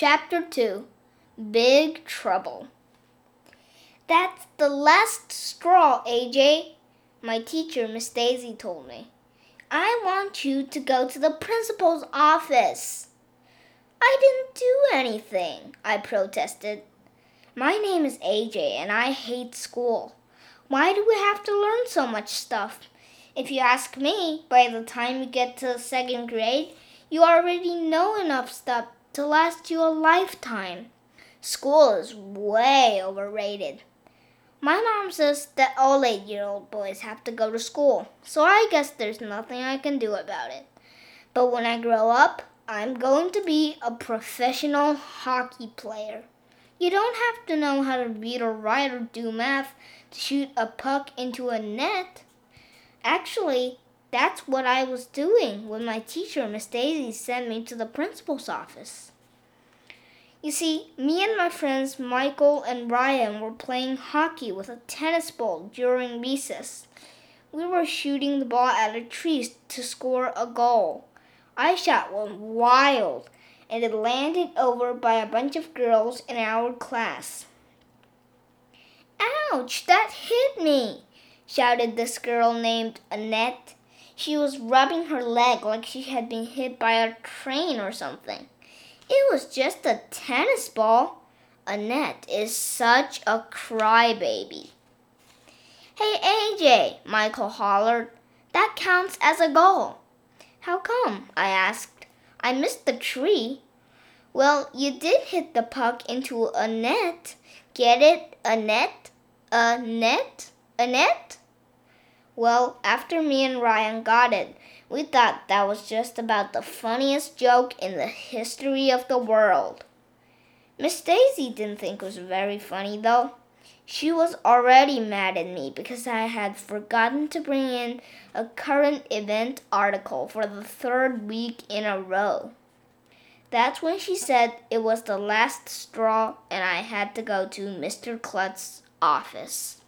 Chapter 2 Big Trouble. That's the last straw, AJ, my teacher, Miss Daisy, told me. I want you to go to the principal's office. I didn't do anything, I protested. My name is AJ and I hate school. Why do we have to learn so much stuff? If you ask me, by the time you get to second grade, you already know enough stuff to last you a lifetime. School is way overrated. My mom says that all eight year old boys have to go to school, so I guess there's nothing I can do about it. But when I grow up, I'm going to be a professional hockey player. You don't have to know how to read or write or do math to shoot a puck into a net. Actually, that's what I was doing when my teacher, Miss Daisy, sent me to the principal's office. You see, me and my friends Michael and Ryan were playing hockey with a tennis ball during recess. We were shooting the ball at a tree to score a goal. I shot one wild, and it landed over by a bunch of girls in our class. Ouch, that hit me, shouted this girl named Annette. She was rubbing her leg like she had been hit by a train or something. It was just a tennis ball. Annette is such a crybaby. Hey, AJ, Michael hollered. That counts as a goal. How come? I asked. I missed the tree. Well, you did hit the puck into a net. Get it? A net? A net? A net? Well, after me and Ryan got it, we thought that was just about the funniest joke in the history of the world. Miss Daisy didn't think it was very funny, though. She was already mad at me because I had forgotten to bring in a current event article for the third week in a row. That's when she said it was the last straw and I had to go to Mr. Klutz's office.